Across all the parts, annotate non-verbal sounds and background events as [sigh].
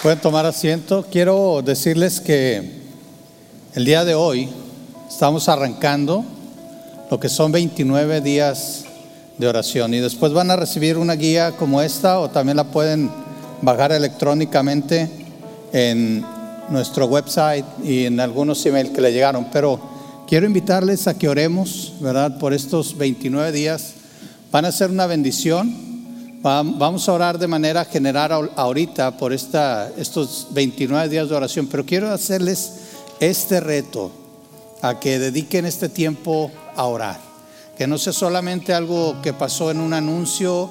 Pueden tomar asiento. Quiero decirles que el día de hoy estamos arrancando lo que son 29 días de oración y después van a recibir una guía como esta o también la pueden bajar electrónicamente en nuestro website y en algunos emails que le llegaron. Pero quiero invitarles a que oremos, ¿verdad? Por estos 29 días. Van a ser una bendición Vamos a orar de manera general ahorita por esta, estos 29 días de oración, pero quiero hacerles este reto a que dediquen este tiempo a orar. Que no sea solamente algo que pasó en un anuncio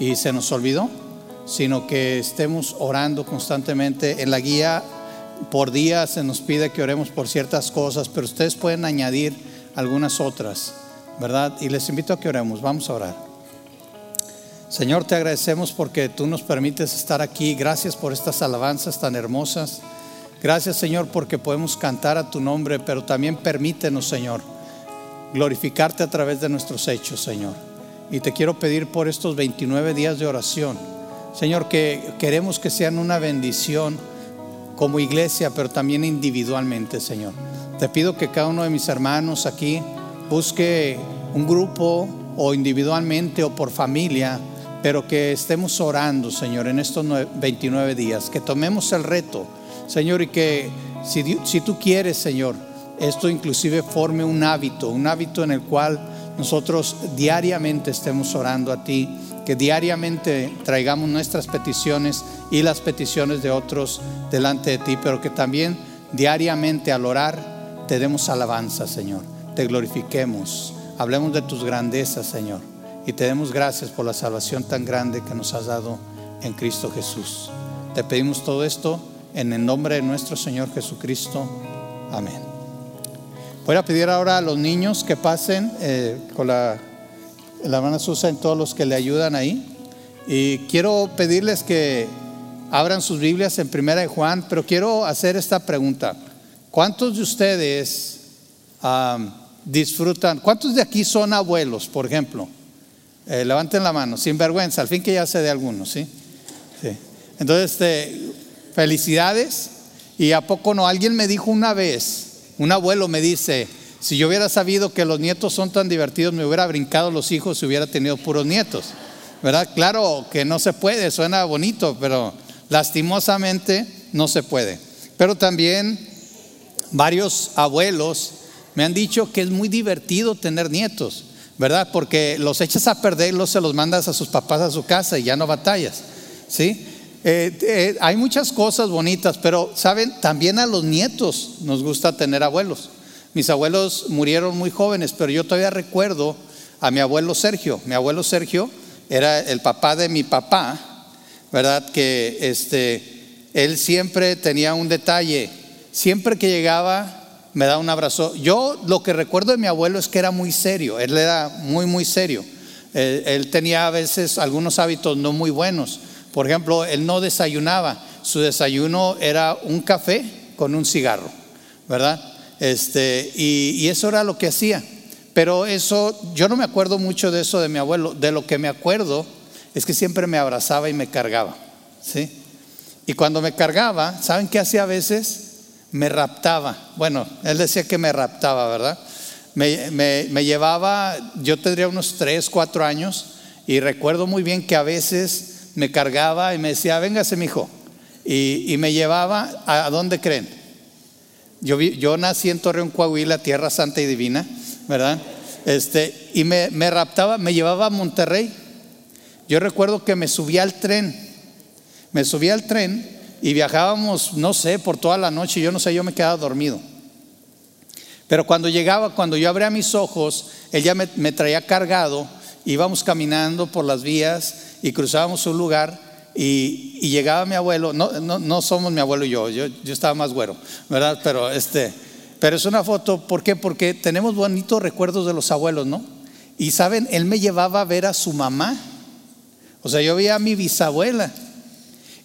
y se nos olvidó, sino que estemos orando constantemente. En la guía por día se nos pide que oremos por ciertas cosas, pero ustedes pueden añadir algunas otras, ¿verdad? Y les invito a que oremos. Vamos a orar. Señor, te agradecemos porque tú nos permites estar aquí. Gracias por estas alabanzas tan hermosas. Gracias, Señor, porque podemos cantar a tu nombre, pero también permítenos, Señor, glorificarte a través de nuestros hechos, Señor. Y te quiero pedir por estos 29 días de oración, Señor, que queremos que sean una bendición como iglesia, pero también individualmente, Señor. Te pido que cada uno de mis hermanos aquí busque un grupo o individualmente o por familia pero que estemos orando, Señor, en estos 29 días, que tomemos el reto, Señor, y que si, tú quieres, Señor, esto inclusive forme un hábito, un hábito en el cual nosotros diariamente estemos orando a ti, que diariamente traigamos nuestras peticiones y las peticiones de otros delante de ti, pero que también diariamente al orar te demos alabanza, Señor, te glorifiquemos, hablemos de tus grandezas, Señor y te demos gracias por la salvación tan grande que nos has dado en Cristo Jesús. Te pedimos todo esto en el nombre de nuestro Señor Jesucristo. Amén. Voy a pedir ahora a los niños que pasen eh, con la, la hermana Susan, todos los que le ayudan ahí. Y quiero pedirles que abran sus Biblias en Primera de Juan, pero quiero hacer esta pregunta. ¿Cuántos de ustedes ah, disfrutan? ¿Cuántos de aquí son abuelos, por ejemplo? Eh, levanten la mano, sin vergüenza, al fin que ya sé de algunos, ¿sí? Entonces, este, felicidades. Y a poco no, alguien me dijo una vez, un abuelo me dice, si yo hubiera sabido que los nietos son tan divertidos, me hubiera brincado los hijos y hubiera tenido puros nietos. ¿Verdad? Claro que no se puede, suena bonito, pero lastimosamente no se puede. Pero también varios abuelos me han dicho que es muy divertido tener nietos. ¿Verdad? Porque los echas a perder, los se los mandas a sus papás a su casa y ya no batallas, ¿sí? Eh, eh, hay muchas cosas bonitas, pero saben, también a los nietos nos gusta tener abuelos. Mis abuelos murieron muy jóvenes, pero yo todavía recuerdo a mi abuelo Sergio. Mi abuelo Sergio era el papá de mi papá, ¿verdad? Que este, él siempre tenía un detalle. Siempre que llegaba me da un abrazo. Yo lo que recuerdo de mi abuelo es que era muy serio, él era muy, muy serio. Él, tenía a veces algunos hábitos no muy buenos. Por ejemplo, él no desayunaba, su desayuno era un café con un cigarro, ¿verdad? Este, y, y eso era lo que hacía. Pero eso, yo no me acuerdo mucho de eso de mi abuelo. De lo que me acuerdo es que siempre me abrazaba y me cargaba, ¿sí? Y cuando me cargaba, ¿saben qué hacía a veces? Me raptaba. Bueno, él decía que me raptaba, ¿verdad? Me, llevaba, yo tendría unos 3, 4 años y recuerdo muy bien que a veces me cargaba y me decía, véngase mi hijo. Y, me llevaba, ¿a, dónde creen? Yo, yo nací en Torreón, Coahuila, Tierra Santa y Divina, ¿verdad? Este, y me, me raptaba, me llevaba a Monterrey. Yo recuerdo que me subía al tren, me subía al tren y viajábamos, no sé, por toda la noche, yo no sé, yo me quedaba dormido. Pero cuando llegaba, cuando yo abría mis ojos, él ya me, traía cargado, íbamos caminando por las vías y cruzábamos un lugar y, llegaba mi abuelo, no, no, somos mi abuelo y yo, yo, yo estaba más güero, ¿verdad? Pero, este, pero es una foto, ¿por qué? Porque tenemos bonitos recuerdos de los abuelos, ¿no? Y saben, él me llevaba a ver a su mamá, o sea, yo veía a mi bisabuela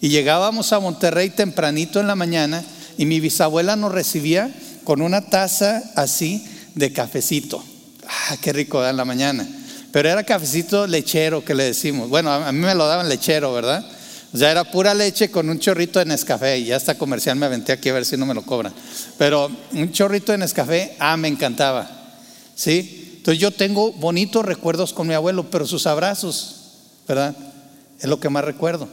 y llegábamos a Monterrey tempranito en la mañana y mi bisabuela nos recibía con una taza así de cafecito. Ah, qué rico en la mañana. Pero era cafecito lechero que le decimos. Bueno, a mí me lo daban lechero, ¿verdad? O sea, era pura leche con un chorrito de Nescafé. Y ya hasta comercial me aventé aquí a ver si no me lo cobran. Pero un chorrito de Nescafé, ah, me encantaba. ¿Sí? Entonces yo tengo bonitos recuerdos con mi abuelo, pero sus abrazos, ¿verdad? Es lo que más recuerdo.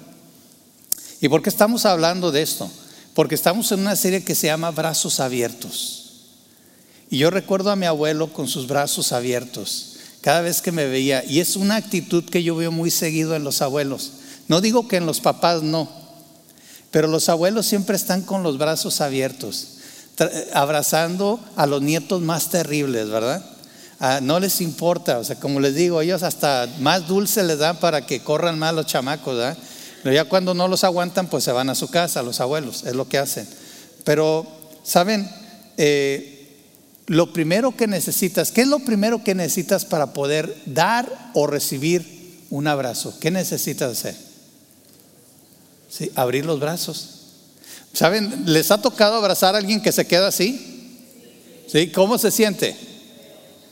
¿Y por qué estamos hablando de esto? Porque estamos en una serie que se llama Brazos Abiertos. Y yo recuerdo a mi abuelo con sus brazos abiertos cada vez que me veía. Y es una actitud que yo veo muy seguido en los abuelos. No digo que en los papás no, pero los abuelos siempre están con los brazos abiertos, abrazando a los nietos más terribles, ¿verdad? Ah, no les importa, o sea, como les digo, ellos hasta más dulce les dan para que corran más los chamacos, ¿verdad? Pero ya cuando no los aguantan, pues se van a su casa, los abuelos, es lo que hacen. Pero, ¿saben? Eh, lo primero que necesitas, ¿qué es lo primero que necesitas para poder dar o recibir un abrazo? ¿Qué necesitas hacer? Sí, abrir los brazos. ¿Saben? ¿Les ha tocado abrazar a alguien que se queda así? ¿Sí? ¿Cómo se siente?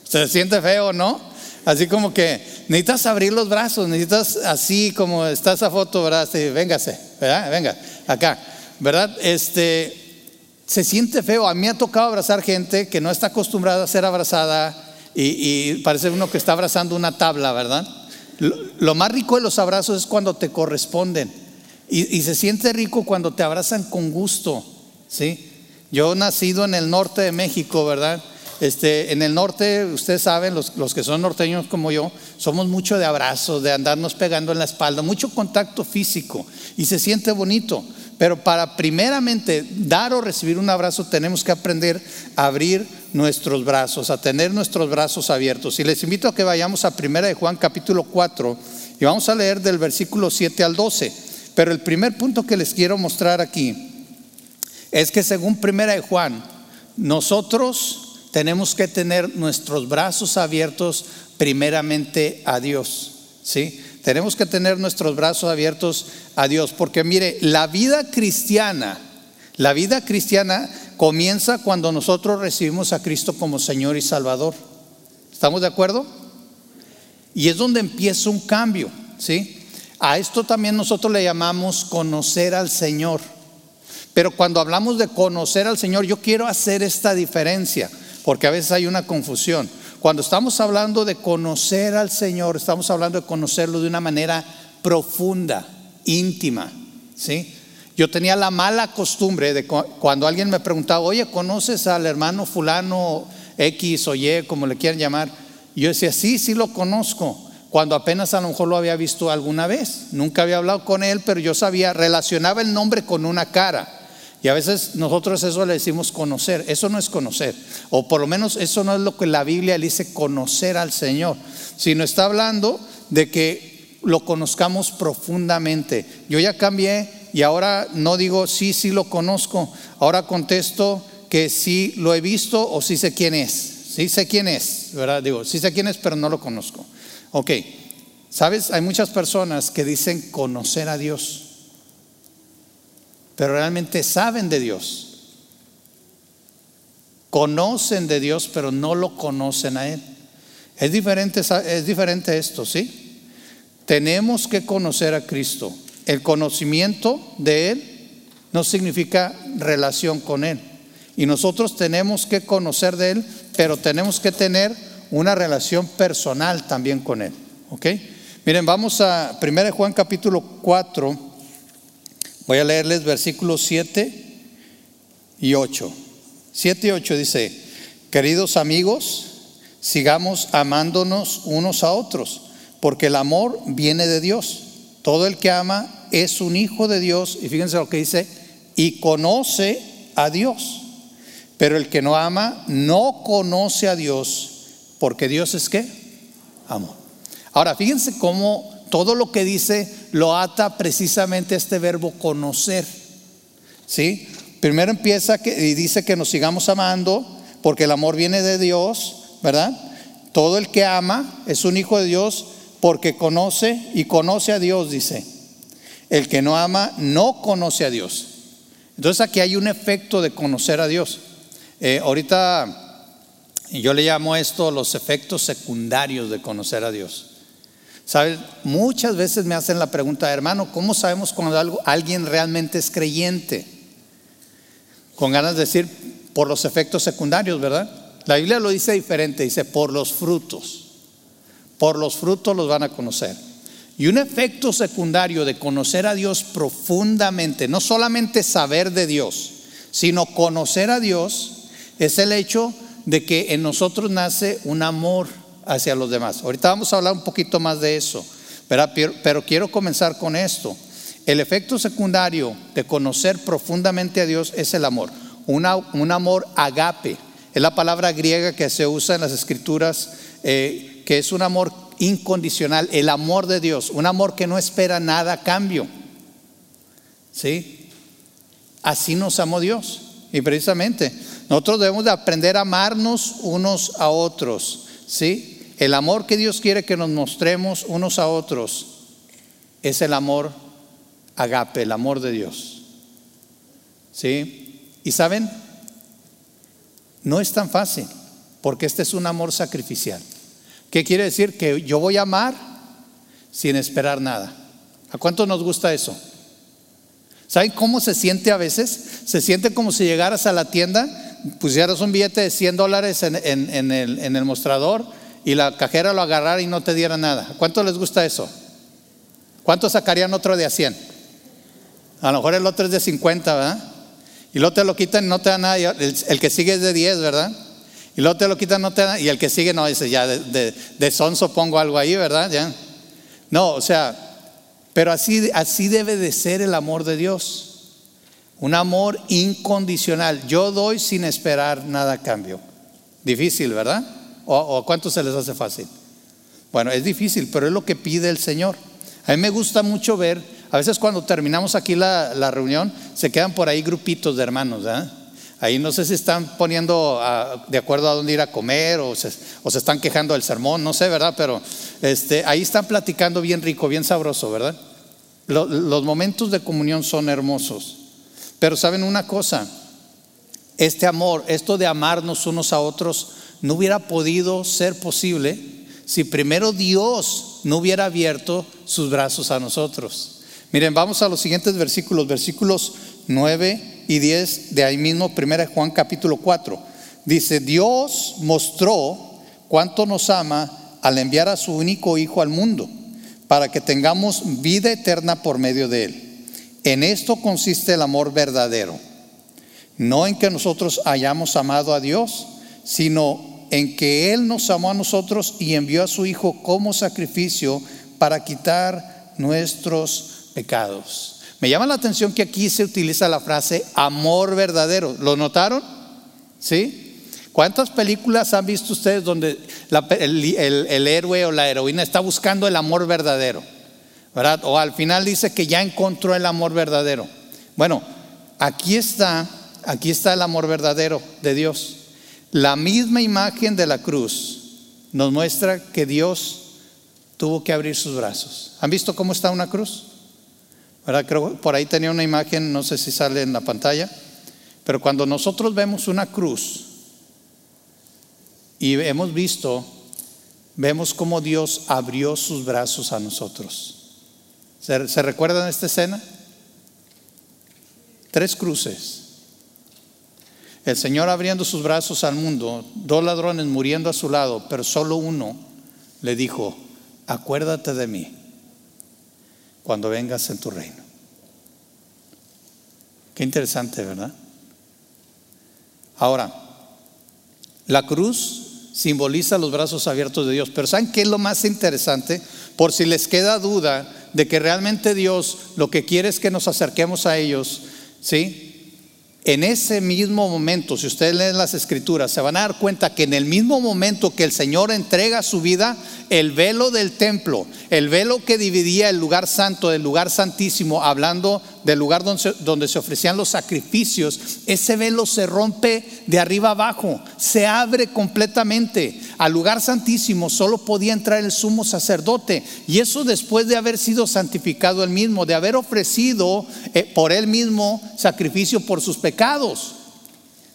¿Se siente feo, no? Así como que necesitas abrir los brazos, necesitas así como está esa foto, ¿verdad? Sí, véngase, ¿verdad? Venga, acá, ¿verdad? Este, se siente feo. A mí me ha tocado abrazar gente que no está acostumbrada a ser abrazada y, parece uno que está abrazando una tabla, ¿verdad? Lo, más rico de los abrazos es cuando te corresponden y, se siente rico cuando te abrazan con gusto, ¿sí? Yo nacido en el norte de México, ¿verdad? Este, en el norte, ustedes saben, los, que son norteños como yo, somos mucho de abrazos, de andarnos pegando en la espalda, mucho contacto físico y se siente bonito. Pero para primeramente dar o recibir un abrazo tenemos que aprender a abrir nuestros brazos, a tener nuestros brazos abiertos. Y les invito a que vayamos a 1 de Juan capítulo 4 y vamos a leer del versículo 7 al 12. Pero el primer punto que les quiero mostrar aquí es que según 1 de Juan, nosotros tenemos que tener nuestros brazos abiertos primeramente a Dios, ¿sí? Tenemos que tener nuestros brazos abiertos a Dios, porque mire, la vida cristiana, la vida cristiana comienza cuando nosotros recibimos a Cristo como Señor y Salvador. ¿Estamos de acuerdo? Y es donde empieza un cambio, ¿sí? A esto también nosotros le llamamos conocer al Señor. Pero cuando hablamos de conocer al Señor, yo quiero hacer esta diferencia, porque a veces hay una confusión. Cuando estamos hablando de conocer al Señor, estamos hablando de conocerlo de una manera profunda, íntima, ¿sí? Yo tenía la mala costumbre de cuando alguien me preguntaba, oye, ¿conoces al hermano fulano X o Y, como le quieran llamar? yo decía, sí, sí lo conozco, cuando apenas a lo mejor lo había visto alguna vez. Nunca había hablado con él, pero yo sabía, relacionaba el nombre con una cara. Y a veces nosotros eso le decimos conocer. Eso no es conocer. O por lo menos eso no es lo que la Biblia dice conocer al Señor. Sino está hablando de que lo conozcamos profundamente. Yo ya cambié y ahora no digo sí, sí lo conozco. Ahora contesto que sí lo he visto o sí sé quién es. Sí sé quién es, ¿verdad? Digo, sí sé quién es, pero no lo conozco. Ok. ¿Sabes? Hay muchas personas que dicen conocer a Dios pero realmente saben de Dios. Conocen de Dios, pero no lo conocen a Él. Es diferente, es diferente esto, ¿sí? Tenemos que conocer a Cristo. El conocimiento de Él no significa relación con Él. Y nosotros tenemos que conocer de Él, pero tenemos que tener una relación personal también con Él. ¿Ok? Miren, vamos a 1 Juan capítulo 4 Voy a leerles versículos 7 y 8. 7 y 8 dice, queridos amigos, sigamos amándonos unos a otros, porque el amor viene de Dios. Todo el que ama es un hijo de Dios, y fíjense lo que dice, y conoce a Dios. Pero el que no ama no conoce a Dios, porque Dios es qué? Amor. Ahora, fíjense cómo todo lo que dice lo ata precisamente este verbo conocer. ¿Sí? Primero empieza y dice que nos sigamos amando, porque el amor viene de Dios, ¿verdad? Todo el que ama es un hijo de Dios porque conoce y conoce a Dios, dice. El que no ama no conoce a Dios. Entonces aquí hay un efecto de conocer a Dios. Eh, ahorita yo le llamo esto los efectos secundarios de conocer a Dios. ¿Sabes? Muchas veces me hacen la pregunta, hermano, ¿cómo sabemos cuando algo, alguien realmente es creyente? Con ganas de decir, por los efectos secundarios, ¿verdad? La Biblia lo dice diferente, dice, por los frutos. Por los frutos los van a conocer. Y un efecto secundario de conocer a Dios profundamente, no solamente saber de Dios, sino conocer a Dios, es el hecho de que en nosotros nace un amor hacia los demás. Ahorita vamos a hablar un poquito más de eso, pero, quiero comenzar con esto. El efecto secundario de conocer profundamente a Dios es el amor, un amor agape. Es la palabra griega que se usa en las escrituras, eh, que es un amor incondicional, el amor de Dios, un amor que no espera nada a cambio. ¿Sí? Así nos amó Dios. Y precisamente nosotros debemos de aprender a amarnos unos a otros. ¿Sí? El amor que Dios quiere que nos mostremos unos a otros es el amor agape, el amor de Dios. ¿Sí? Y saben, no es tan fácil, porque este es un amor sacrificial. ¿Qué quiere decir? Que yo voy a amar sin esperar nada. ¿A cuánto nos gusta eso? ¿Saben cómo se siente a veces? Se siente como si llegaras a la tienda, pusieras un billete de 100 dólares en el mostrador y la cajera lo agarrara y no te diera nada. ¿Cuánto les gusta eso? ¿Cuántos sacarían otro de a 100? A lo mejor el otro es de 50, ¿verdad? Y luego te lo quitan y no te da nada. El, que sigue es de 10, ¿verdad? Y luego te lo quitan no te da Y el que sigue no dice, ya de, de, sonso pongo algo ahí, ¿verdad? Ya. No, o sea, pero así, así debe de ser el amor de Dios. Un amor incondicional. Yo doy sin esperar nada a cambio. Difícil, ¿verdad? ¿O, cuánto se les hace fácil? Bueno, es difícil, pero es lo que pide el Señor. A mí me gusta mucho ver, a veces cuando terminamos aquí la, reunión, se quedan por ahí grupitos de hermanos, ¿verdad? Ahí no sé si están poniendo de acuerdo a dónde ir a comer o se, están quejando del sermón, no sé, ¿verdad? Pero este, ahí están platicando bien rico, bien sabroso, ¿verdad? los momentos de comunión son hermosos. Pero saben una cosa, este amor, esto de amarnos unos a otros, no hubiera podido ser posible si primero Dios no hubiera abierto sus brazos a nosotros. Miren, vamos a los siguientes versículos, versículos 9 y 10 de ahí mismo, 1 Juan capítulo 4. Dice, Dios mostró cuánto nos ama al enviar a su único Hijo al mundo, para que tengamos vida eterna por medio de Él. En esto consiste el amor verdadero, no en que nosotros hayamos amado a Dios, sino en que Él nos amó a nosotros y envió a su Hijo como sacrificio para quitar nuestros pecados. Me llama la atención que aquí se utiliza la frase amor verdadero. ¿Lo notaron? ¿Sí? ¿Cuántas películas han visto ustedes donde el, héroe o la heroína está buscando el amor verdadero? ¿Verdad? O al final dice que ya encontró el amor verdadero. Bueno, aquí está, aquí está el amor verdadero de Dios. La misma imagen de la cruz nos muestra que Dios tuvo que abrir sus brazos. ¿Han visto cómo está una cruz? Creo, por ahí tenía una imagen, no sé si sale en la pantalla, pero cuando nosotros vemos una cruz y hemos visto, vemos cómo Dios abrió sus brazos a nosotros. ¿Se, ¿se recuerdan esta escena? Tres cruces. El Señor abriendo sus brazos al mundo, dos ladrones muriendo a su lado, pero solo uno le dijo, acuérdate de mí cuando vengas en tu reino. Qué interesante, ¿verdad? Ahora, la cruz simboliza los brazos abiertos de Dios, pero ¿saben qué es lo más interesante? Por si les queda duda de que realmente Dios lo que quiere es que nos acerquemos a ellos, ¿sí? En ese mismo momento, si ustedes leen las escrituras, se van a dar cuenta que en el mismo momento que el Señor entrega su vida, el velo del templo, el velo que dividía el lugar santo del lugar santísimo, hablando del lugar donde se, ofrecían los sacrificios, ese velo se rompe de arriba abajo, se abre completamente. Al lugar santísimo solo podía entrar el sumo sacerdote. Y eso después de haber sido santificado él mismo, de haber ofrecido eh, por él mismo sacrificio por sus pecados.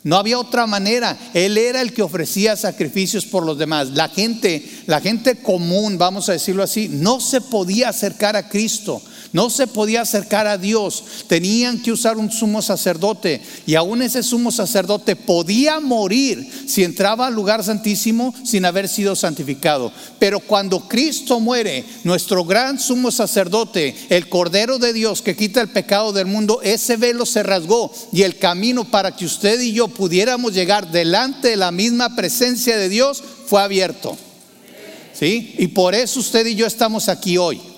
No había otra manera. Él era el que ofrecía sacrificios por los demás. La gente, la gente común, vamos a decirlo así, no se podía acercar a Cristo. No se podía acercar a Dios. Tenían que usar un sumo sacerdote. Y aún ese sumo sacerdote podía morir si entraba al lugar santísimo sin haber sido santificado. Pero cuando Cristo muere, nuestro gran sumo sacerdote, el Cordero de Dios que quita el pecado del mundo, ese velo se rasgó. Y el camino para que usted y yo pudiéramos llegar delante de la misma presencia de Dios fue abierto. ¿Sí? Y por eso usted y yo estamos aquí hoy.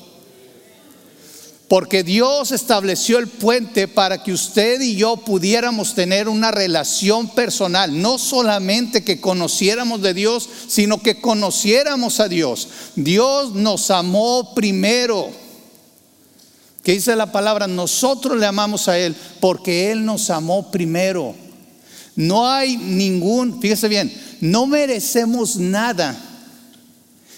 Porque Dios estableció el puente para que usted y yo pudiéramos tener una relación personal, no solamente que conociéramos de Dios, sino que conociéramos a Dios. Dios nos amó primero. ¿Qué dice la palabra? Nosotros le amamos a Él porque Él nos amó primero. No hay ningún, fíjese bien, no merecemos nada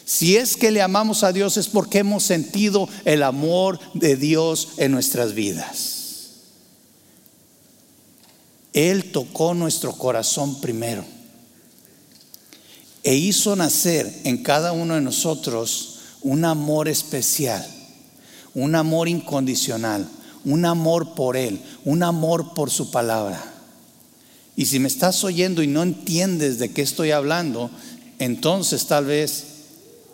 si es que le amamos a Dios es porque hemos sentido el amor de Dios en nuestras vidas. Él tocó nuestro corazón primero e hizo nacer en cada uno de nosotros un amor especial, un amor incondicional, un amor por Él, un amor por su palabra. Y si me estás oyendo y no entiendes de qué estoy hablando, entonces tal vez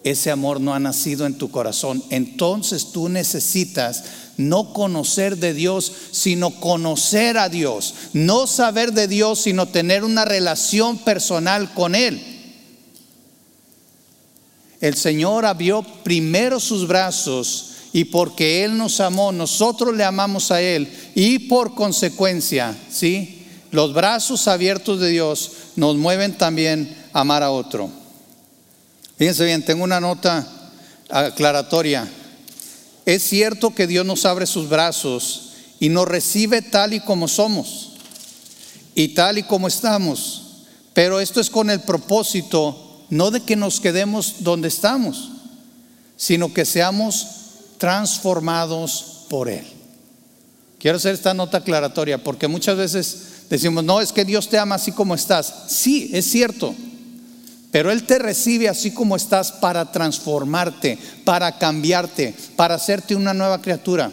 ese amor no ha nacido en tu corazón. Entonces tú necesitas no conocer de Dios, sino conocer a Dios. No saber de Dios, sino tener una relación personal con Él. El Señor abrió primero sus brazos y porque Él nos amó, nosotros le amamos a Él y por consecuencia, ¿sí? Los brazos abiertos de Dios nos mueven también a amar a otro. Fíjense bien, tengo una nota aclaratoria. Es cierto que Dios nos abre sus brazos y nos recibe tal y como somos y tal y como estamos. Pero esto es con el propósito no de que nos quedemos donde estamos, sino que seamos transformados por Él. Quiero hacer esta nota aclaratoria porque muchas veces decimos, no, es que Dios te ama así como estás. Sí, es cierto. Pero Él te recibe así como estás para transformarte, para cambiarte, para hacerte una nueva criatura,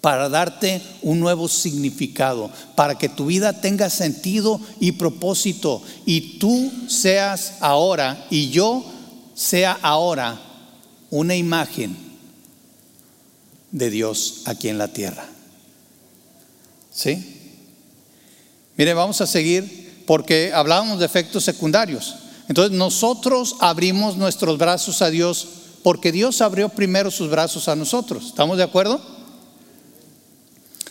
para darte un nuevo significado, para que tu vida tenga sentido y propósito y tú seas ahora y yo sea ahora una imagen de Dios aquí en la tierra. ¿Sí? Mire, vamos a seguir porque hablábamos de efectos secundarios. Entonces nosotros abrimos nuestros brazos a Dios porque Dios abrió primero sus brazos a nosotros. ¿Estamos de acuerdo?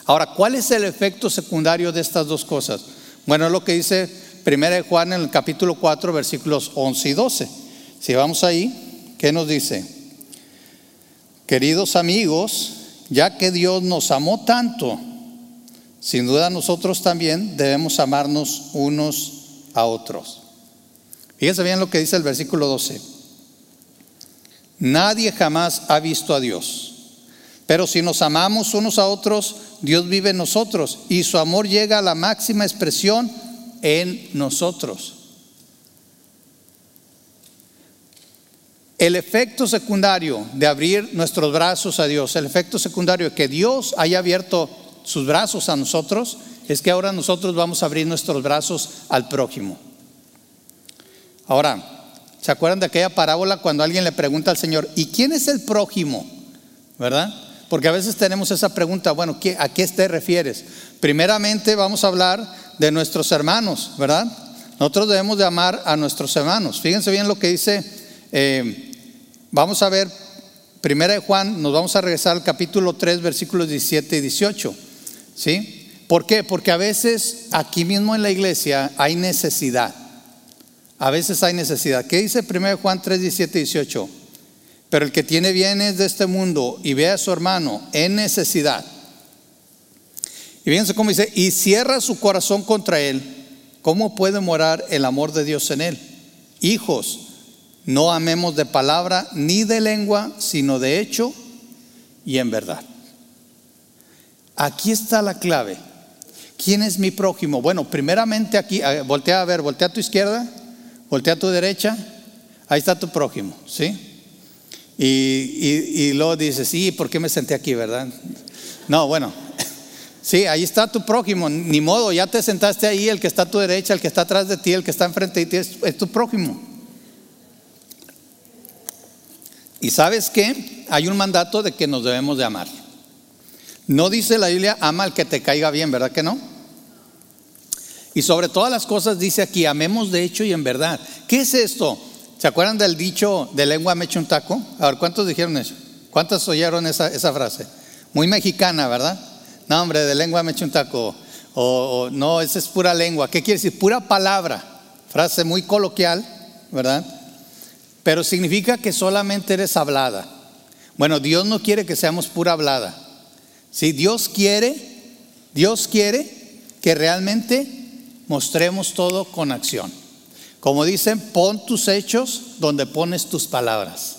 Ahora, ¿cuál es el efecto secundario de estas dos cosas? Bueno, es lo que dice 1 Juan en el capítulo 4, versículos 11 y 12. Si vamos ahí, ¿qué nos dice? Queridos amigos, ya que Dios nos amó tanto, sin duda nosotros también debemos amarnos unos a otros. Fíjense bien lo que dice el versículo 12. Nadie jamás ha visto a Dios. Pero si nos amamos unos a otros, Dios vive en nosotros y su amor llega a la máxima expresión en nosotros. El efecto secundario de abrir nuestros brazos a Dios, el efecto secundario de que Dios haya abierto sus brazos a nosotros, es que ahora nosotros vamos a abrir nuestros brazos al prójimo. Ahora, ¿se acuerdan de aquella parábola cuando alguien le pregunta al Señor, ¿y quién es el prójimo? ¿Verdad? Porque a veces tenemos esa pregunta, bueno, ¿a qué te refieres? Primeramente vamos a hablar de nuestros hermanos, ¿verdad? Nosotros debemos de amar a nuestros hermanos. Fíjense bien lo que dice, eh, vamos a ver, primera de Juan, nos vamos a regresar al capítulo 3, versículos 17 y 18. ¿Sí? ¿Por qué? Porque a veces aquí mismo en la iglesia hay necesidad. A veces hay necesidad. ¿Qué dice 1 Juan 3, 17 y 18? Pero el que tiene bienes de este mundo y ve a su hermano en necesidad. Y fíjense cómo dice, y cierra su corazón contra él, ¿cómo puede morar el amor de Dios en él? Hijos, no amemos de palabra ni de lengua, sino de hecho y en verdad. Aquí está la clave ¿quién es mi prójimo? Bueno, primeramente aquí, voltea a ver, voltea a tu izquierda, voltea a tu derecha, ahí está tu prójimo, ¿sí? Y, luego dices, sí, ¿por qué me senté aquí, verdad? No, bueno, [laughs] sí, ahí está tu prójimo, ni modo, ya te sentaste ahí, el que está a tu derecha, el que está atrás de ti, el que está enfrente de ti, es, tu prójimo. Y sabes que hay un mandato de que nos debemos de amar. No dice la Biblia, ama al que te caiga bien, ¿verdad que no? Y sobre todas las cosas dice aquí, amemos de hecho y en verdad. ¿Qué es esto? ¿Se acuerdan del dicho de lengua me echa un taco? A ver, ¿cuántos dijeron eso? ¿Cuántos oyeron esa, frase? Muy mexicana, ¿verdad? No, hombre, de lengua me echa un taco. O, no, esa es pura lengua. ¿Qué quiere decir? Pura palabra. Frase muy coloquial, ¿verdad? Pero significa que solamente eres hablada. Bueno, Dios no quiere que seamos pura hablada. Si Dios quiere, Dios quiere que realmente mostremos todo con acción. Como dicen, pon tus hechos donde pones tus palabras.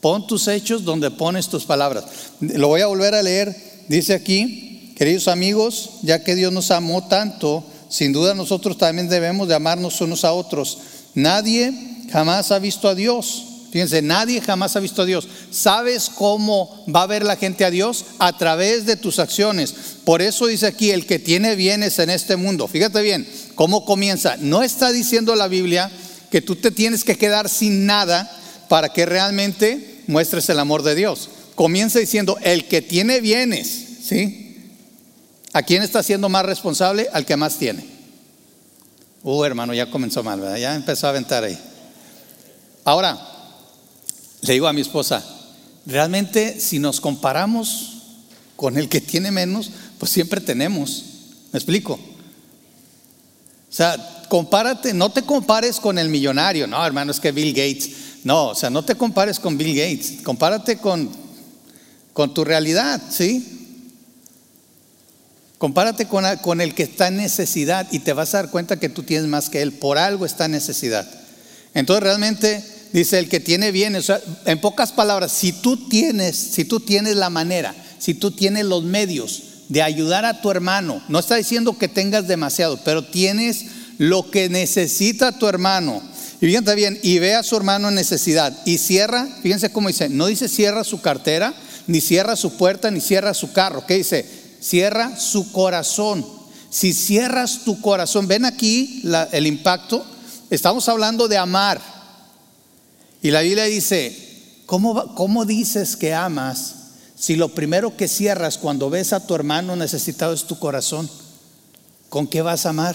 Pon tus hechos donde pones tus palabras. Lo voy a volver a leer. Dice aquí, queridos amigos, ya que Dios nos amó tanto, sin duda nosotros también debemos de amarnos unos a otros. Nadie jamás ha visto a Dios. Fíjense, nadie jamás ha visto a Dios. ¿Sabes cómo va a ver la gente a Dios? A través de tus acciones. Por eso dice aquí, el que tiene bienes en este mundo. Fíjate bien, ¿Cómo comienza? No está diciendo la Biblia que tú te tienes que quedar sin nada para que realmente muestres el amor de Dios. Comienza diciendo, el que tiene bienes, ¿sí? ¿A quién está siendo más responsable? Al que más tiene. Uh, hermano, ya comenzó mal, ¿verdad? Ya empezó a aventar ahí. Ahora, le digo a mi esposa, realmente si nos comparamos con el que tiene menos, pues siempre tenemos. ¿Me explico? O sea, compárate, no te compares con el millonario, no, hermano, es que Bill Gates. No, o sea, no te compares con Bill Gates, compárate con, con tu realidad, ¿sí? Compárate con, con, el que está en necesidad y te vas a dar cuenta que tú tienes más que él, por algo está en necesidad. Entonces realmente dice el que tiene bien, o sea, en pocas palabras, si tú tienes, si tú tienes la manera, si tú tienes los medios, de ayudar a tu hermano. No está diciendo que tengas demasiado, pero tienes lo que necesita tu hermano. Y fíjate bien, y ve a su hermano en necesidad. Y cierra, fíjense cómo dice, no dice cierra su cartera, ni cierra su puerta, ni cierra su carro. ¿Qué dice? Cierra su corazón. Si cierras tu corazón, ven aquí el impacto. Estamos hablando de amar. Y la Biblia dice, ¿cómo, cómo dices que amas si lo primero que cierras cuando ves a tu hermano necesitado es tu corazón, ¿con qué vas a amar?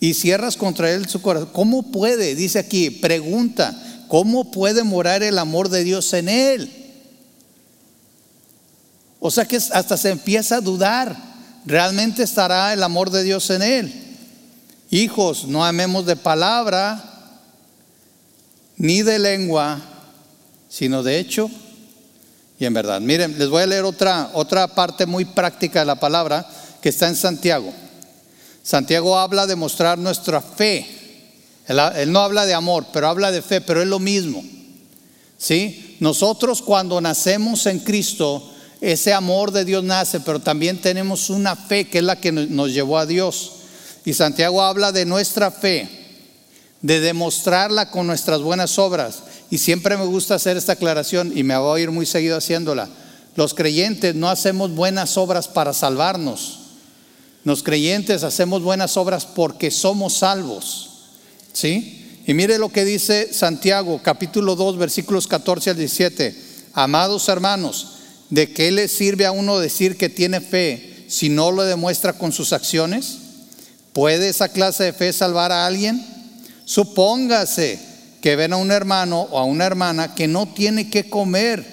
Y cierras contra él su corazón. ¿Cómo puede? Dice aquí, pregunta, ¿cómo puede morar el amor de Dios en él? O sea que hasta se empieza a dudar, ¿realmente estará el amor de Dios en él? Hijos, no amemos de palabra ni de lengua, sino de hecho y en verdad. Miren, les voy a leer otra, otra parte muy práctica de la palabra que está en Santiago. Santiago habla de mostrar nuestra fe. Él, no habla de amor, pero habla de fe, pero es lo mismo. ¿Sí? Nosotros cuando nacemos en Cristo, ese amor de Dios nace, pero también tenemos una fe que es la que nos llevó a Dios. Y Santiago habla de nuestra fe, de demostrarla con nuestras buenas obras. Y siempre me gusta hacer esta aclaración y me voy a ir muy seguido haciéndola. Los creyentes no hacemos buenas obras para salvarnos. Los creyentes hacemos buenas obras porque somos salvos. ¿Sí? Y mire lo que dice Santiago, capítulo 2, versículos 14 al 17. Amados hermanos, ¿de qué le sirve a uno decir que tiene fe si no lo demuestra con sus acciones? ¿Puede esa clase de fe salvar a alguien? Supóngase que ven a un hermano o a una hermana que no tiene que comer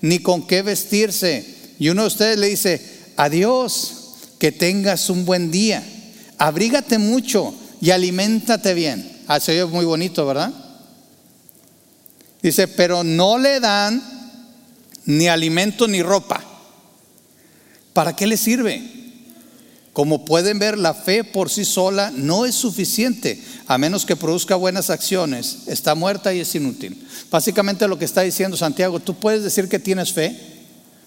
ni con qué vestirse. Y uno de ustedes le dice, adiós, que tengas un buen día, abrígate mucho y aliméntate bien. Ah, se oye muy bonito, ¿verdad? Dice, pero no le dan ni alimento ni ropa. ¿Para qué le sirve? Como pueden ver, la fe por sí sola no es suficiente, a menos que produzca buenas acciones. Está muerta y es inútil. Básicamente lo que está diciendo Santiago, tú puedes decir que tienes fe,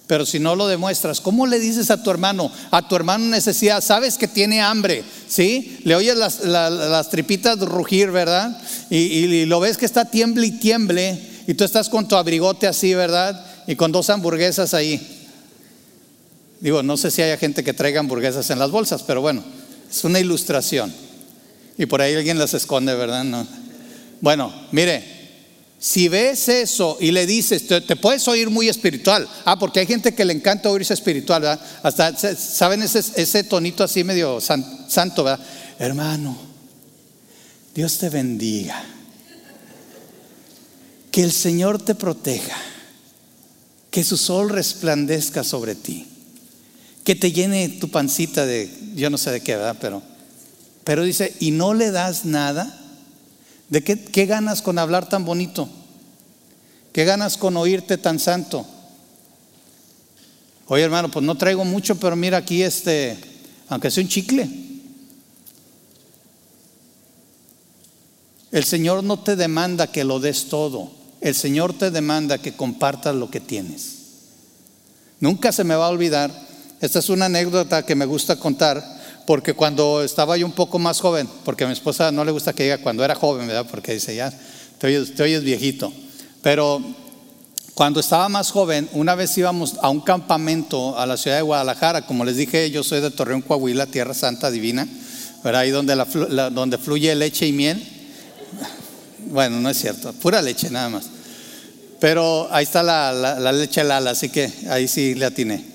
Pero si no lo demuestras, ¿cómo le dices a tu hermano, a tu hermano necesidad? Sabes que tiene hambre, ¿sí? Le oyes las, tripitas rugir, ¿verdad? Y, y, lo ves que está tiemble y tiemble, y tú estás con tu abrigote así, ¿verdad? Y con dos hamburguesas ahí. Digo, no sé si haya gente que traiga hamburguesas en las bolsas, pero bueno, es una ilustración. Y por ahí alguien las esconde, ¿verdad? No. Bueno, mire, si ves eso y le dices, te, puedes oír muy espiritual. Ah, porque hay gente que le encanta oírse espiritual, ¿verdad? Hasta, ¿saben ese, ese tonito así medio santo, ¿verdad? Hermano, Dios te bendiga. Que el Señor te proteja. Que su sol resplandezca sobre ti. Que te llene tu pancita de, yo no sé de qué, ¿verdad? Pero, pero dice, y no le das nada. ¿De qué, ganas con hablar tan bonito? ¿Qué ganas con oírte tan santo? Oye, hermano, pues no traigo mucho, pero mira aquí este, aunque sea un chicle. El Señor no te demanda que lo des todo. El Señor te demanda que compartas lo que tienes. Nunca se me va a olvidar. Esta es una anécdota que me gusta contar porque cuando estaba yo un poco más joven, porque a mi esposa no le gusta que diga cuando era joven, ¿verdad? Porque dice, ya, te oyes, viejito. Pero cuando estaba más joven, una vez íbamos a un campamento a la ciudad de Guadalajara, como les dije, yo soy de Torreón, Coahuila, Tierra Santa Divina, ¿verdad? Ahí donde, donde fluye leche y miel. Bueno, no es cierto, pura leche nada más. Pero ahí está la, la leche Lala, así que ahí sí le atiné.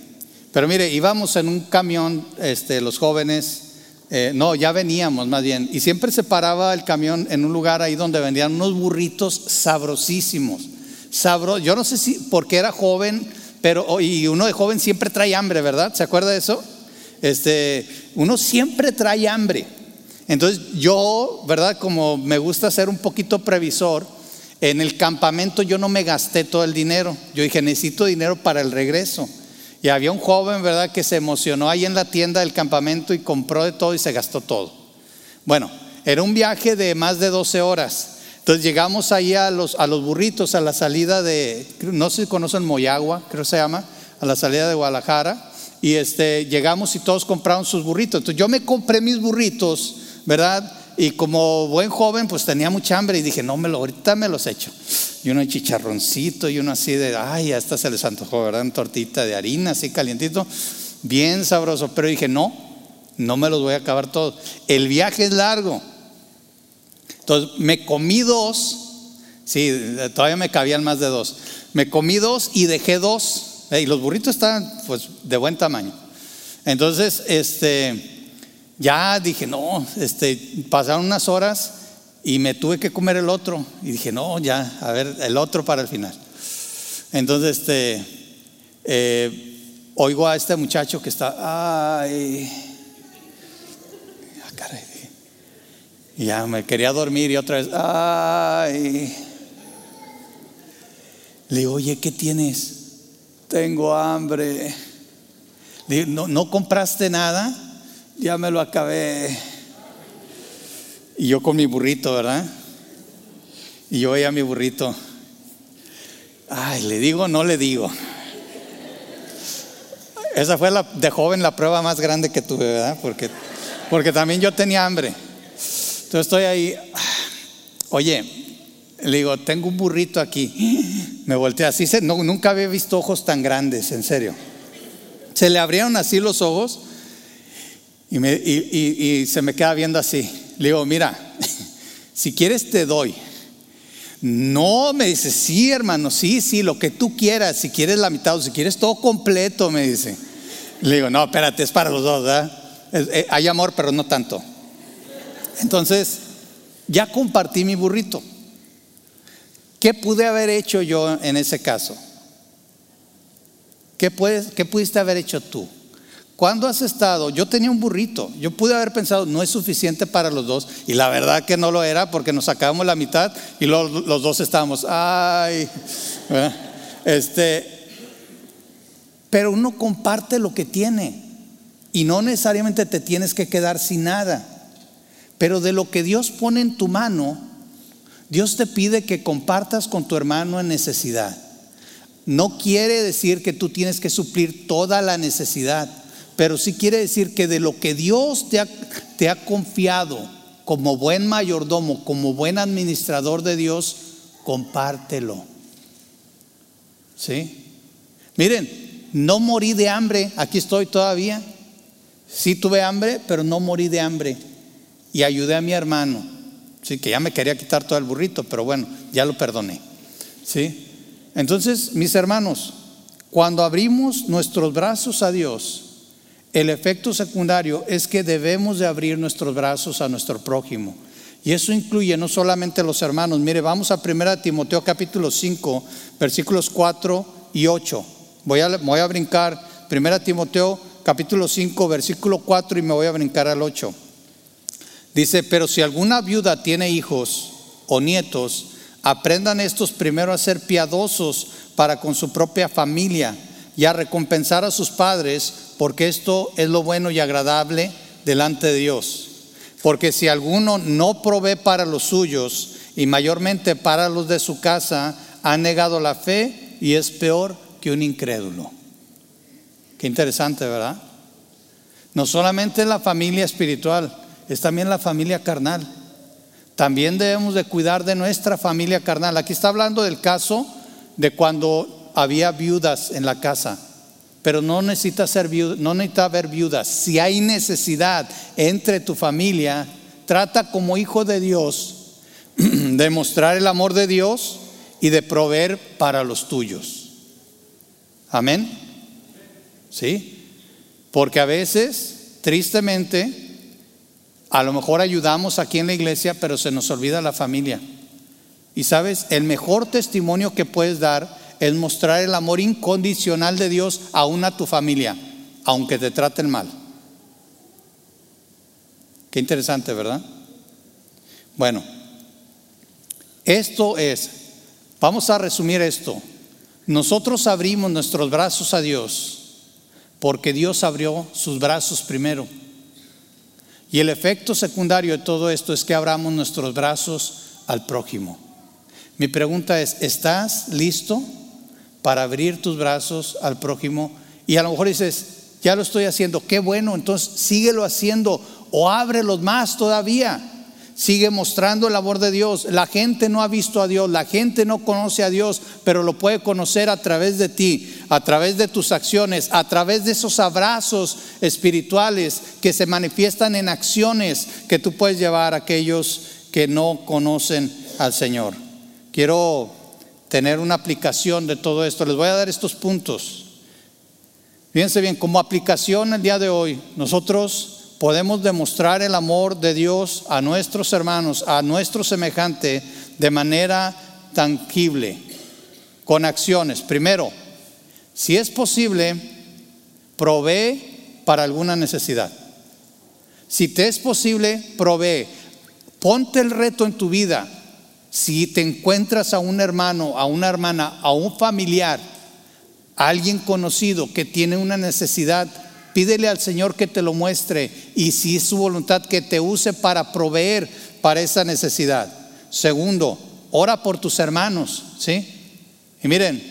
Pero mire, íbamos en un camión, este, los jóvenes, eh, no, ya veníamos más bien, y siempre se paraba el camión en un lugar ahí donde vendían unos burritos sabrosísimos. Sabro, yo no sé si porque era joven, pero y uno de joven siempre trae hambre, ¿verdad? ¿Se acuerda de eso? Este, uno siempre trae hambre. Entonces yo, ¿verdad? Como me gusta ser un poquito previsor, en el campamento yo no me gasté todo el dinero. Yo dije, necesito dinero para el regreso. Y había un joven, ¿verdad?, que se emocionó ahí en la tienda del campamento y compró de todo y se gastó todo. Bueno, era un viaje de más de 12 horas. Entonces llegamos ahí a los, a los burritos, a la salida de, no sé si conocen Moyagua, creo que se llama, a la salida de Guadalajara. Y este, llegamos y todos compraron sus burritos. Entonces yo me compré mis burritos, ¿verdad? Y como buen joven, pues tenía mucha hambre y dije, no, me lo, ahorita me los echo y uno chicharroncito y uno así de, ay, hasta se les antojó, ¿verdad? Una tortita de harina así calientito, bien sabroso. Pero dije, no, no me los voy a acabar todos. El viaje es largo. Entonces me comí dos, sí, todavía me cabían más de dos. Me comí dos y dejé dos. Y los burritos estaban pues de buen tamaño. Entonces, este, ya dije, no, este, pasaron unas horas y me tuve que comer el otro. Y dije, no, ya, a ver, el otro para el final. Entonces, este, eh, oigo a este muchacho que está, ay, ah, ya me quería dormir y otra vez, ay. Le digo, oye, ¿qué tienes? Tengo hambre. Le digo, ¿no, ¿no compraste nada? Ya me lo acabé. Y yo con mi burrito, ¿verdad? Y yo veía mi burrito. Ay, le digo, no le digo. Esa fue la, de joven la prueba más grande que tuve, ¿verdad? Porque, porque también yo tenía hambre. Entonces estoy ahí. Oye, le digo, tengo un burrito aquí. Me volteé así, no, nunca había visto ojos tan grandes, en serio. Se le abrieron así los ojos y, me, y se me queda viendo así. Le digo, mira, [laughs] si quieres te doy. No, me dice, sí, hermano, sí, sí, lo que tú quieras, si quieres la mitad o si quieres todo completo, me dice. Le digo, no, espérate, es para los dos, ¿verdad? Eh, hay amor, pero no tanto. Entonces, ya compartí mi burrito. ¿Qué pude haber hecho yo en ese caso? ¿Qué, puedes, qué pudiste haber hecho tú? ¿Cuándo has estado? Yo tenía un burrito. Yo pude haber pensado, no es suficiente para los dos. Y la verdad que no lo era porque nos sacábamos la mitad y los, los dos estábamos, ay. Este, pero uno comparte lo que tiene. Y no necesariamente te tienes que quedar sin nada. Pero de lo que Dios pone en tu mano, Dios te pide que compartas con tu hermano en necesidad. no quiere decir que tú tienes que suplir toda la necesidad, pero sí quiere decir que de lo que Dios te ha, confiado como buen mayordomo, como buen administrador de Dios, compártelo. ¿Sí? Miren, no morí de hambre, aquí estoy todavía. Sí tuve hambre, pero no morí de hambre. Y ayudé a mi hermano. Sí, que ya me quería quitar todo el burrito, pero bueno, ya lo perdoné. ¿Sí? Entonces, mis hermanos, cuando abrimos nuestros brazos a Dios, el efecto secundario es que debemos de abrir nuestros brazos a nuestro prójimo. Y eso incluye no solamente a los hermanos. Mire, vamos a 1 Timoteo capítulo 5, versículos 4 y 8. Voy a, voy a brincar 1 Timoteo capítulo 5, versículo 4 y me voy a brincar al 8. Dice, pero si alguna viuda tiene hijos o nietos, aprendan estos primero a ser piadosos para con su propia familia y a recompensar a sus padres, porque esto es lo bueno y agradable delante de Dios. Porque si alguno no provee para los suyos y mayormente para los de su casa, ha negado la fe y es peor que un incrédulo. Qué interesante, ¿verdad? No solamente la familia espiritual, es también la familia carnal. También debemos de cuidar de nuestra familia carnal. Aquí está hablando del caso de cuando había viudas en la casa, pero no necesita ser viuda, no necesita haber viudas. Si hay necesidad entre tu familia, trata como hijo de Dios [clears throat] de mostrar el amor de Dios y de proveer para los tuyos. Amén. ¿Sí? Porque a veces, tristemente, a lo mejor ayudamos aquí en la iglesia, pero se nos olvida la familia. Y sabes, el mejor testimonio que puedes dar es mostrar el amor incondicional de Dios aún a tu familia, aunque te traten mal. Qué interesante, ¿verdad? Bueno, esto es, vamos a resumir esto. Nosotros abrimos nuestros brazos a Dios porque Dios abrió sus brazos primero. Y el efecto secundario de todo esto es que abramos nuestros brazos al prójimo. Mi pregunta es, ¿estás listo para abrir tus brazos al prójimo? Y a lo mejor dices, ya lo estoy haciendo, qué bueno, entonces síguelo haciendo o ábrelos más todavía. Sigue mostrando el amor de Dios. La gente no ha visto a Dios, la gente no conoce a Dios, pero lo puede conocer a través de ti, a través de tus acciones, a través de esos abrazos espirituales que se manifiestan en acciones que tú puedes llevar a aquellos que no conocen al Señor. Quiero tener una aplicación de todo esto. Les voy a dar estos puntos. Fíjense bien, como aplicación el día de hoy, nosotros podemos demostrar el amor de Dios a nuestros hermanos, a nuestro semejante, de manera tangible, con acciones. Primero, si es posible, provee para alguna necesidad. Si te es posible, provee. Ponte el reto en tu vida. Si te encuentras a un hermano, a una hermana, a un familiar, a alguien conocido que tiene una necesidad, Pídele al Señor que te lo muestre y si es su voluntad que te use para proveer para esa necesidad. Segundo, ora por tus hermanos, ¿sí? Y miren,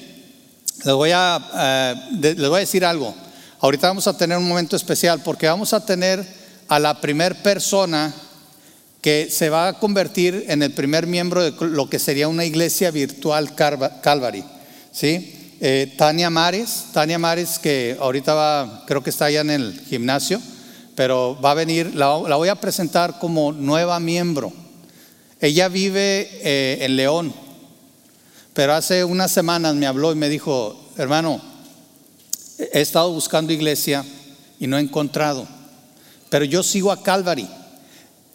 les voy a, eh, les voy a decir algo. Ahorita vamos a tener un momento especial porque vamos a tener a la primer persona que se va a convertir en el primer miembro de lo que sería una iglesia virtual Calvary, ¿sí? Eh, Tania Mares, Tania Mares que ahorita va, creo que está allá en el gimnasio, pero va a venir, la, voy a presentar como nueva miembro. Ella vive eh, en León, pero hace unas semanas me habló y me dijo, hermano, he estado buscando iglesia y no he encontrado, pero yo sigo a Calvary.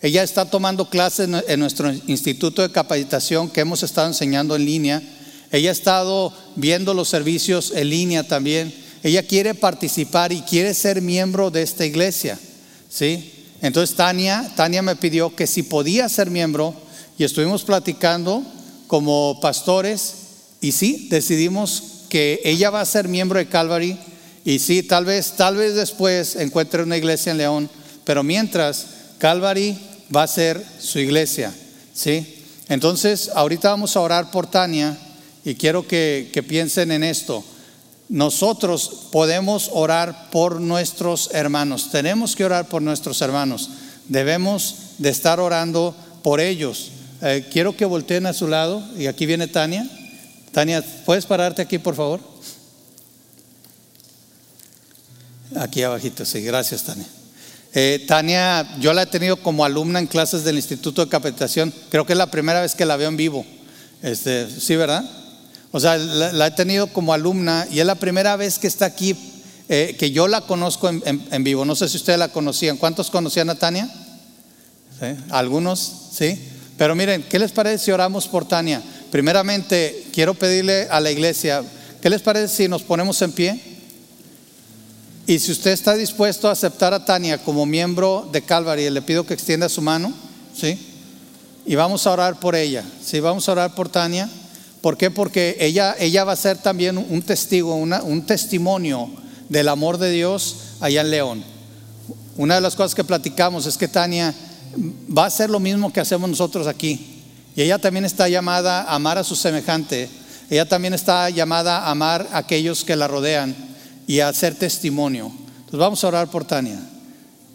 Ella está tomando clases en nuestro instituto de capacitación que hemos estado enseñando en línea ella ha estado viendo los servicios en línea también. Ella quiere participar y quiere ser miembro de esta iglesia. ¿sí? Entonces Tania, Tania me pidió que si podía ser miembro y estuvimos platicando como pastores y sí, decidimos que ella va a ser miembro de Calvary y sí, tal vez, tal vez después encuentre una iglesia en León, pero mientras Calvary va a ser su iglesia, ¿sí? Entonces, ahorita vamos a orar por Tania y quiero que, que piensen en esto. Nosotros podemos orar por nuestros hermanos, tenemos que orar por nuestros hermanos, debemos de estar orando por ellos. Eh, quiero que volteen a su lado y aquí viene Tania. Tania, ¿puedes pararte aquí por favor? Aquí abajito, sí, gracias Tania. Eh, Tania, yo la he tenido como alumna en clases del Instituto de Capacitación, creo que es la primera vez que la veo en vivo. Este, sí, ¿verdad? O sea, la, he tenido como alumna y es la primera vez que está aquí, eh, que yo la conozco en, vivo. No sé si ustedes la conocían. ¿Cuántos conocían a Tania? ¿Algunos? ¿Sí? Pero miren, ¿qué les parece si oramos por Tania? Primeramente, quiero pedirle a la iglesia, ¿qué les parece si nos ponemos en pie? Y si usted está dispuesto a aceptar a Tania como miembro de Calvary, le pido que extienda su mano, ¿sí? Y vamos a orar por ella, ¿sí? Vamos a orar por Tania. ¿Por qué? Porque ella, ella va a ser también un testigo, un testimonio del amor de Dios allá en León. Una de las cosas que platicamos es que Tania va a hacer lo mismo que hacemos nosotros aquí. Y ella también está llamada a amar a su semejante. Ella también está llamada a amar a aquellos que la rodean y a hacer testimonio. Entonces vamos a orar por Tania.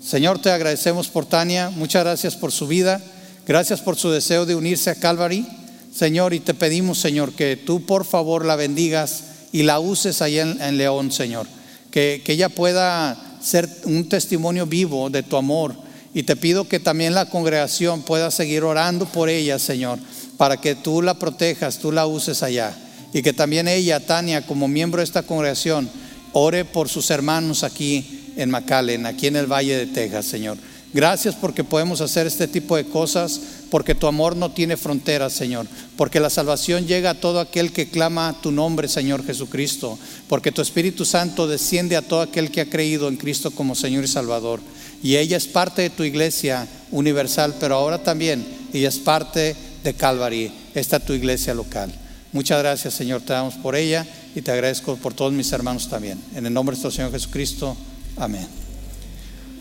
Señor, te agradecemos por Tania. Muchas gracias por su vida. Gracias por su deseo de unirse a Calvary. Señor, y te pedimos, Señor, que tú por favor la bendigas y la uses ahí en, León, Señor. Que, que ella pueda ser un testimonio vivo de tu amor. Y te pido que también la congregación pueda seguir orando por ella, Señor, para que tú la protejas, tú la uses allá. Y que también ella, Tania, como miembro de esta congregación, ore por sus hermanos aquí en McAllen, aquí en el Valle de Texas, Señor. Gracias porque podemos hacer este tipo de cosas, porque tu amor no tiene fronteras, Señor, porque la salvación llega a todo aquel que clama tu nombre, Señor Jesucristo, porque tu Espíritu Santo desciende a todo aquel que ha creído en Cristo como Señor y Salvador. Y ella es parte de tu iglesia universal, pero ahora también ella es parte de Calvary, esta tu iglesia local. Muchas gracias, Señor, te damos por ella y te agradezco por todos mis hermanos también. En el nombre de nuestro Señor Jesucristo, amén.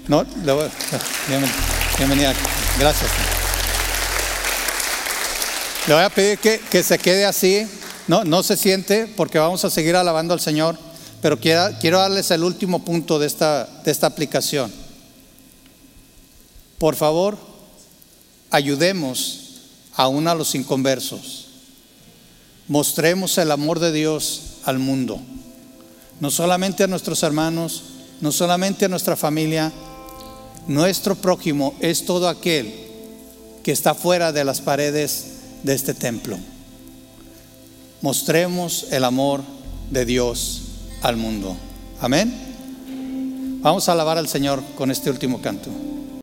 No, bienvenida. Gracias. Le voy a pedir que, se quede así. No, no se siente porque vamos a seguir alabando al Señor. Pero quiero, quiero darles el último punto de esta, de esta aplicación. Por favor, ayudemos aún a los inconversos. Mostremos el amor de Dios al mundo. No solamente a nuestros hermanos, no solamente a nuestra familia, nuestro prójimo es todo aquel que está fuera de las paredes de este templo. Mostremos el amor de Dios al mundo. Amén. Vamos a alabar al Señor con este último canto.